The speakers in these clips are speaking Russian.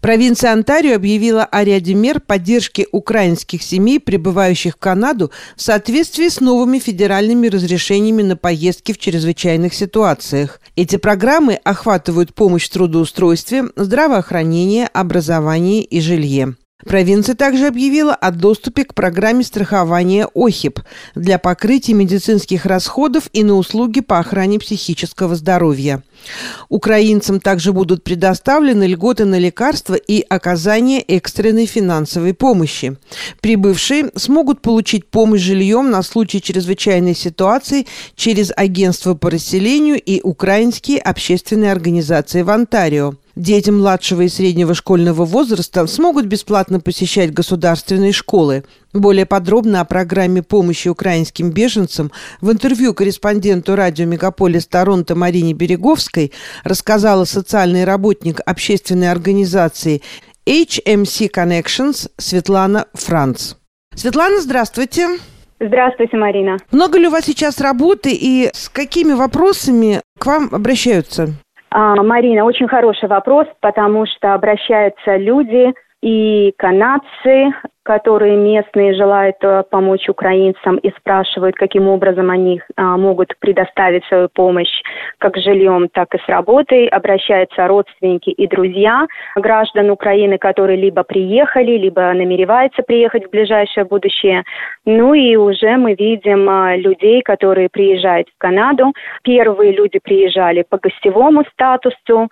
Провинция Онтарио объявила о ряде мер поддержки украинских семей, прибывающих в Канаду, в соответствии с новыми федеральными разрешениями на поездки в чрезвычайных ситуациях. Эти программы охватывают помощь в трудоустройстве, здравоохранение, образование и жилье. Провинция также объявила о доступе к программе страхования ОХИП для покрытия медицинских расходов и на услуги по охране психического здоровья. Украинцам также будут предоставлены льготы на лекарства и оказание экстренной финансовой помощи. Прибывшие смогут получить помощь жильем на случай чрезвычайной ситуации через агентство по расселению и украинские общественные организации в Онтарио. Дети младшего и среднего школьного возраста смогут бесплатно посещать государственные школы. Более подробно о программе помощи украинским беженцам в интервью корреспонденту радио «Мегаполис Торонто» Марине Береговской рассказала социальный работник общественной организации HMC Connections Светлана Франц. Светлана, здравствуйте. Здравствуйте, Марина. Много ли у вас сейчас работы и с какими вопросами к вам обращаются? А, Марина, очень хороший вопрос, потому что обращаются люди и канадцы, которые местные желают э, помочь украинцам и спрашивают, каким образом они а, могут предоставить свою помощь как жильем, так и с работой. Обращаются родственники и друзья граждан Украины, которые либо приехали, либо намереваются приехать в ближайшее будущее. Ну и уже мы видим а, людей, которые приезжают в Канаду. Первые люди приезжали по гостевому статусу,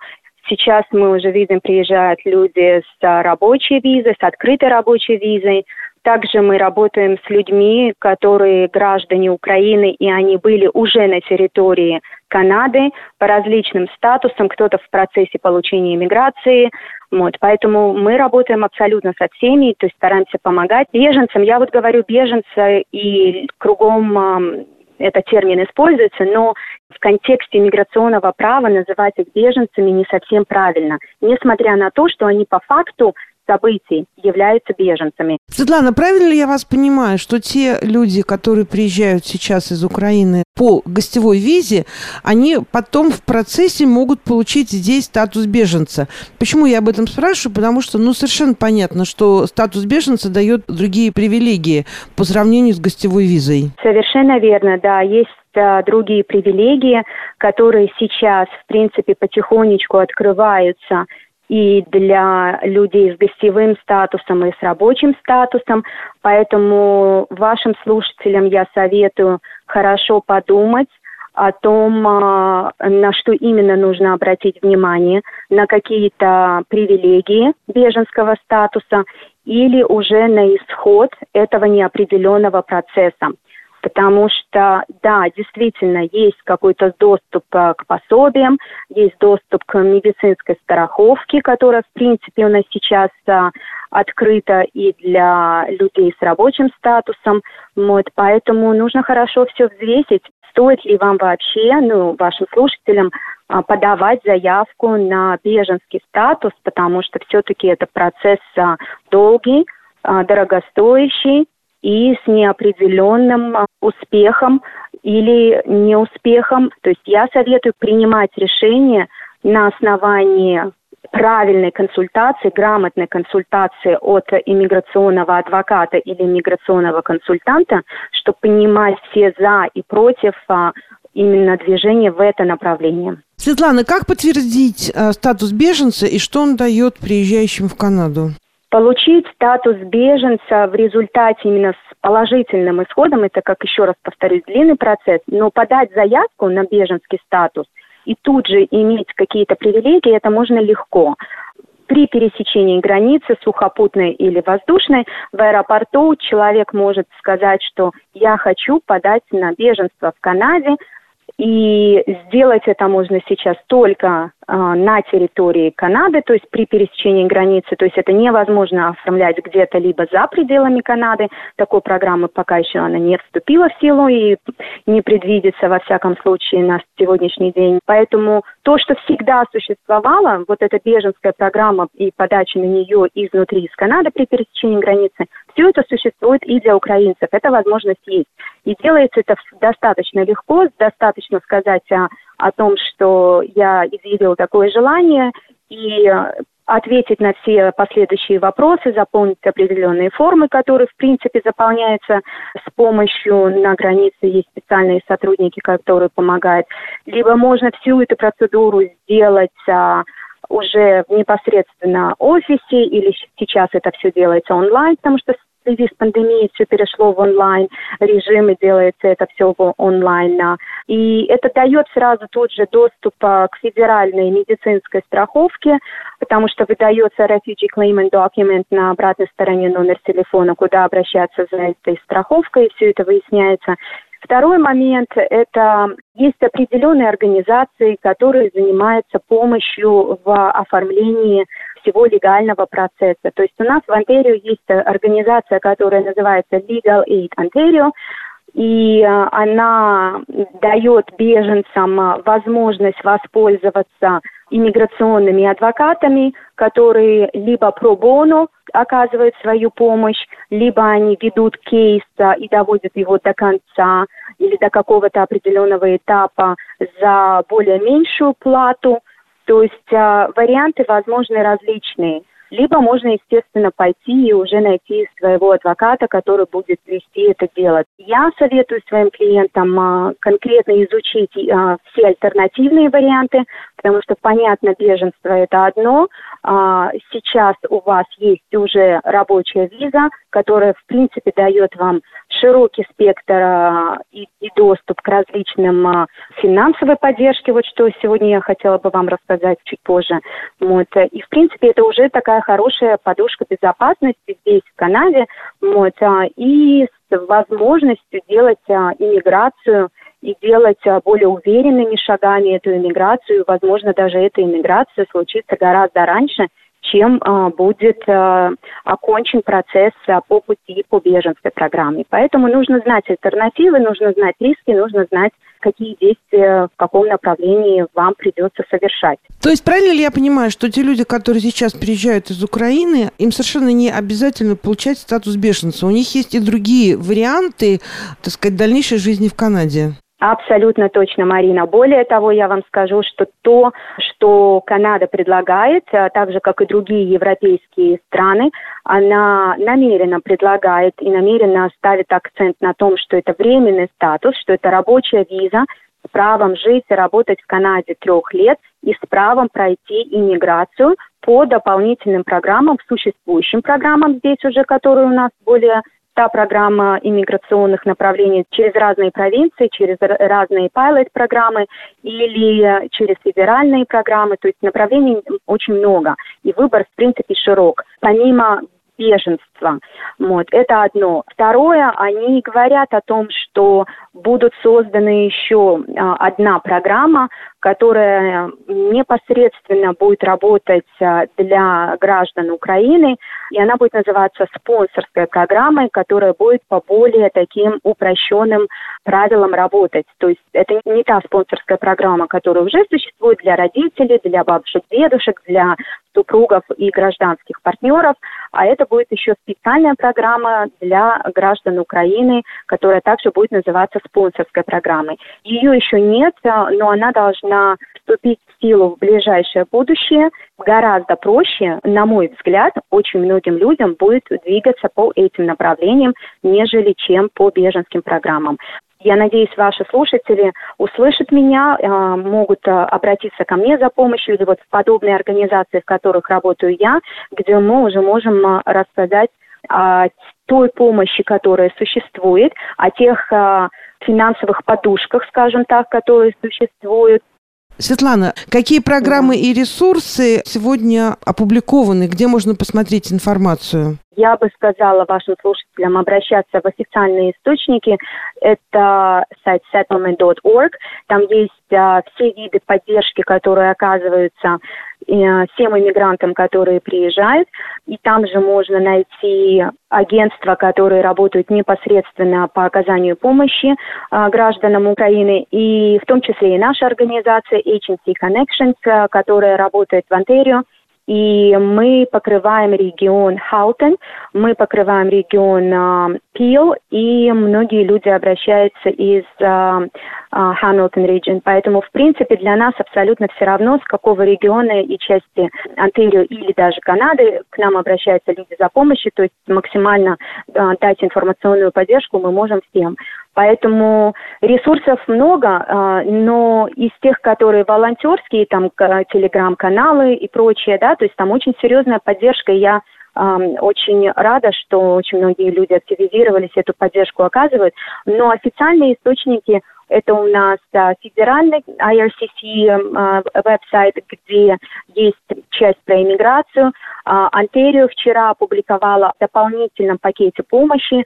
Сейчас мы уже видим, приезжают люди с рабочей визой, с открытой рабочей визой. Также мы работаем с людьми, которые граждане Украины, и они были уже на территории Канады по различным статусам, кто-то в процессе получения иммиграции. Вот, поэтому мы работаем абсолютно со всеми, то есть стараемся помогать беженцам. Я вот говорю беженцы и кругом этот термин используется, но в контексте миграционного права называть их беженцами не совсем правильно, несмотря на то, что они по факту событий являются беженцами. Светлана, правильно ли я вас понимаю, что те люди, которые приезжают сейчас из Украины по гостевой визе, они потом в процессе могут получить здесь статус беженца? Почему я об этом спрашиваю? Потому что, ну, совершенно понятно, что статус беженца дает другие привилегии по сравнению с гостевой визой. Совершенно верно, да. Есть э, другие привилегии, которые сейчас, в принципе, потихонечку открываются – и для людей с гостевым статусом и с рабочим статусом. Поэтому вашим слушателям я советую хорошо подумать о том, а, на что именно нужно обратить внимание, на какие-то привилегии беженского статуса или уже на исход этого неопределенного процесса потому что, да, действительно, есть какой-то доступ э, к пособиям, есть доступ к медицинской страховке, которая, в принципе, у нас сейчас э, открыта и для людей с рабочим статусом. Вот, поэтому нужно хорошо все взвесить, стоит ли вам вообще, ну, вашим слушателям, э, подавать заявку на беженский статус, потому что все-таки это процесс долгий, дорогостоящий, и с неопределенным а, успехом или неуспехом. То есть я советую принимать решение на основании правильной консультации, грамотной консультации от иммиграционного адвоката или иммиграционного консультанта, чтобы понимать все за и против а, именно движения в это направление. Светлана, как подтвердить э, статус беженца и что он дает приезжающим в Канаду? Получить статус беженца в результате именно с положительным исходом, это, как еще раз повторюсь, длинный процесс, но подать заявку на беженский статус и тут же иметь какие-то привилегии, это можно легко. При пересечении границы сухопутной или воздушной в аэропорту человек может сказать, что я хочу подать на беженство в Канаде, и сделать это можно сейчас только на территории Канады, то есть при пересечении границы. То есть это невозможно оформлять где-то либо за пределами Канады. Такой программы пока еще она не вступила в силу и не предвидится во всяком случае на сегодняшний день. Поэтому то, что всегда существовало, вот эта беженская программа и подача на нее изнутри из Канады при пересечении границы, все это существует и для украинцев. Это возможность есть. И делается это достаточно легко, достаточно сказать о, о том, что я изъявил такое желание, и ответить на все последующие вопросы, заполнить определенные формы, которые, в принципе, заполняются с помощью на границе есть специальные сотрудники, которые помогают. Либо можно всю эту процедуру сделать а, уже в непосредственно офисе, или сейчас это все делается онлайн, потому что в связи с пандемией все перешло в онлайн режим и делается это все онлайн. И это дает сразу тот же доступ а, к федеральной медицинской страховке, потому что выдается Refugee Claimant Document на обратной стороне номер телефона, куда обращаться за этой страховкой, и все это выясняется. Второй момент – это есть определенные организации, которые занимаются помощью в оформлении всего легального процесса. То есть у нас в Онтарио есть организация, которая называется Legal Aid Ontario, и э, она дает беженцам э, возможность воспользоваться иммиграционными адвокатами, которые либо про бону оказывают свою помощь, либо они ведут кейс и доводят его до конца или до какого-то определенного этапа за более меньшую плату. То есть э, варианты возможны различные – либо можно, естественно, пойти и уже найти своего адвоката, который будет вести это дело. Я советую своим клиентам а, конкретно изучить а, все альтернативные варианты, потому что, понятно, беженство – это одно. А, сейчас у вас есть уже рабочая виза, которая, в принципе, дает вам широкий спектр и, и доступ к различным а, финансовой поддержке, вот что сегодня я хотела бы вам рассказать чуть позже. Вот. И, в принципе, это уже такая хорошая подушка безопасности здесь, в Канаде, вот, а, и с возможностью делать а, иммиграцию и делать более уверенными шагами эту иммиграцию. Возможно, даже эта иммиграция случится гораздо раньше, чем э, будет э, окончен процесс э, по пути по беженской программе. Поэтому нужно знать альтернативы, нужно знать риски, нужно знать, какие действия, в каком направлении вам придется совершать. То есть правильно ли я понимаю, что те люди, которые сейчас приезжают из Украины, им совершенно не обязательно получать статус беженца? У них есть и другие варианты, так сказать, дальнейшей жизни в Канаде? Абсолютно точно, Марина. Более того, я вам скажу, что то, что Канада предлагает, а, так же, как и другие европейские страны, она намеренно предлагает и намеренно ставит акцент на том, что это временный статус, что это рабочая виза с правом жить и работать в Канаде трех лет и с правом пройти иммиграцию по дополнительным программам, существующим программам здесь уже, которые у нас более та программа иммиграционных направлений через разные провинции, через разные пилот-программы или через федеральные программы. То есть направлений очень много, и выбор, в принципе, широк. Помимо беженства. Вот, это одно. Второе, они говорят о том, что будут созданы еще а, одна программа, которая непосредственно будет работать а, для граждан Украины, и она будет называться спонсорской программой, которая будет по более таким упрощенным правилам работать. То есть это не та спонсорская программа, которая уже существует для родителей, для бабушек, дедушек, для супругов и гражданских партнеров, а это будет еще специальная программа для граждан Украины, которая также будет называться спонсорской программой. Ее еще нет, а, но она должна вступить в силу в ближайшее будущее. Гораздо проще, на мой взгляд, очень многим людям будет двигаться по этим направлениям, нежели чем по беженским программам. Я надеюсь, ваши слушатели услышат меня, а, могут а, обратиться ко мне за помощью или вот в подобные организации, в которых работаю я, где мы уже можем а, рассказать о той помощи, которая существует, о тех финансовых подушках, скажем так, которые существуют, Светлана, какие программы и ресурсы сегодня опубликованы, где можно посмотреть информацию? Я бы сказала вашим слушателям обращаться в официальные источники. Это сайт settlement.org. Там есть а, все виды поддержки, которые оказываются всем иммигрантам, которые приезжают. И там же можно найти агентства, которые работают непосредственно по оказанию помощи а, гражданам Украины, и в том числе и наша организация Agency Connections, а, которая работает в Онтарио И мы покрываем регион Хаутен, мы покрываем регион э, Пил, и многие люди обращаются из э, Hamilton Region. Поэтому, в принципе, для нас абсолютно все равно, с какого региона и части Онтарио или даже Канады к нам обращаются люди за помощью, то есть максимально дать информационную поддержку мы можем всем. Поэтому ресурсов много, но из тех, которые волонтерские, там телеграм-каналы и прочее, да, то есть там очень серьезная поддержка, я очень рада, что очень многие люди активизировались, эту поддержку оказывают. Но официальные источники это у нас а, федеральный IRCC а, веб-сайт, где есть часть про иммиграцию. А, Онтарио вчера опубликовала в дополнительном пакете помощи,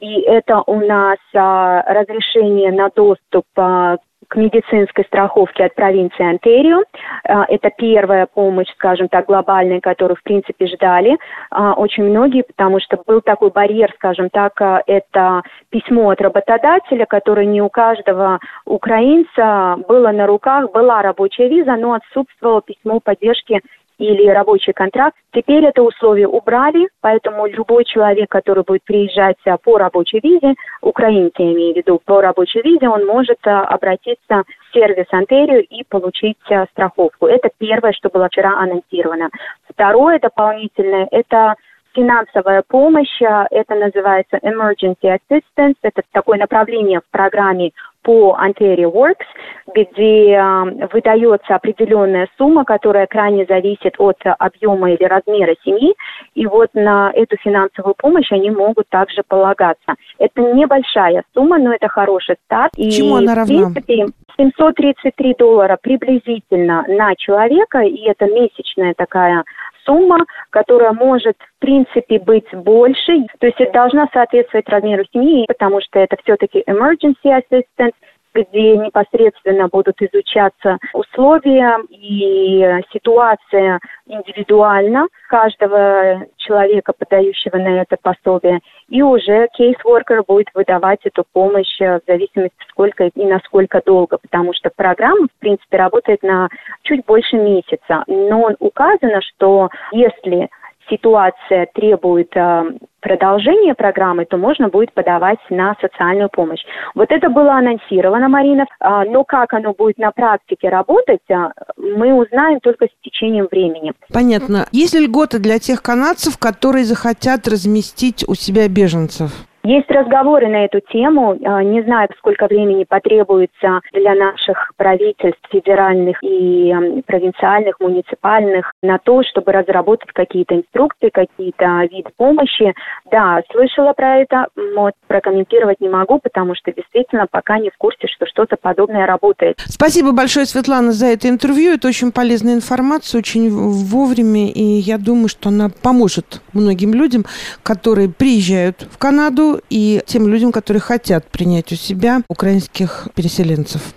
и это у нас а, разрешение на доступ а, к медицинской страховке от провинции Онтарио. А, это первая помощь, скажем так, глобальная, которую, в принципе, ждали а, очень многие, потому что был такой барьер, скажем так, а, это письмо от работодателя, которое не у каждого украинца было на руках, была рабочая виза, но отсутствовало письмо поддержки или рабочий контракт. Теперь это условие убрали, поэтому любой человек, который будет приезжать а, по рабочей визе, украинцы, я имею в виду, по рабочей визе, он может а, обратиться в сервис Онтерио и получить а, страховку. Это первое, что было вчера анонсировано. Второе дополнительное – это финансовая помощь, это называется Emergency Assistance, это такое направление в программе по Ontario Works, где э, выдается определенная сумма, которая крайне зависит от объема или размера семьи, и вот на эту финансовую помощь они могут также полагаться. Это небольшая сумма, но это хороший старт. Чему и, она равна? В принципе, 733 доллара приблизительно на человека, и это месячная такая сумма, которая может, в принципе, быть больше. То есть это должна соответствовать размеру семьи, потому что это все-таки emergency assistance, где непосредственно будут изучаться условия и ситуация индивидуально каждого человека, подающего на это пособие, и уже кейс-воркер будет выдавать эту помощь в зависимости сколько и насколько долго, потому что программа, в принципе, работает на чуть больше месяца, но указано, что если ситуация требует э, продолжения программы, то можно будет подавать на социальную помощь. Вот это было анонсировано, Марина, э, но как оно будет на практике работать, э, мы узнаем только с течением времени. Понятно. Есть ли льготы для тех канадцев, которые захотят разместить у себя беженцев? Есть разговоры на эту тему. А, не знаю, сколько времени потребуется для наших правительств федеральных и провинциальных, муниципальных на то, чтобы разработать какие-то инструкции, какие-то виды помощи. Да, слышала про это, вот, прокомментировать не могу, потому что действительно пока не в курсе, что что-то подобное работает. Спасибо большое, Светлана, за это интервью. Это очень полезная информация, очень вовремя, и я думаю, что она поможет многим людям, которые приезжают в Канаду, и тем людям, которые хотят принять у себя украинских переселенцев.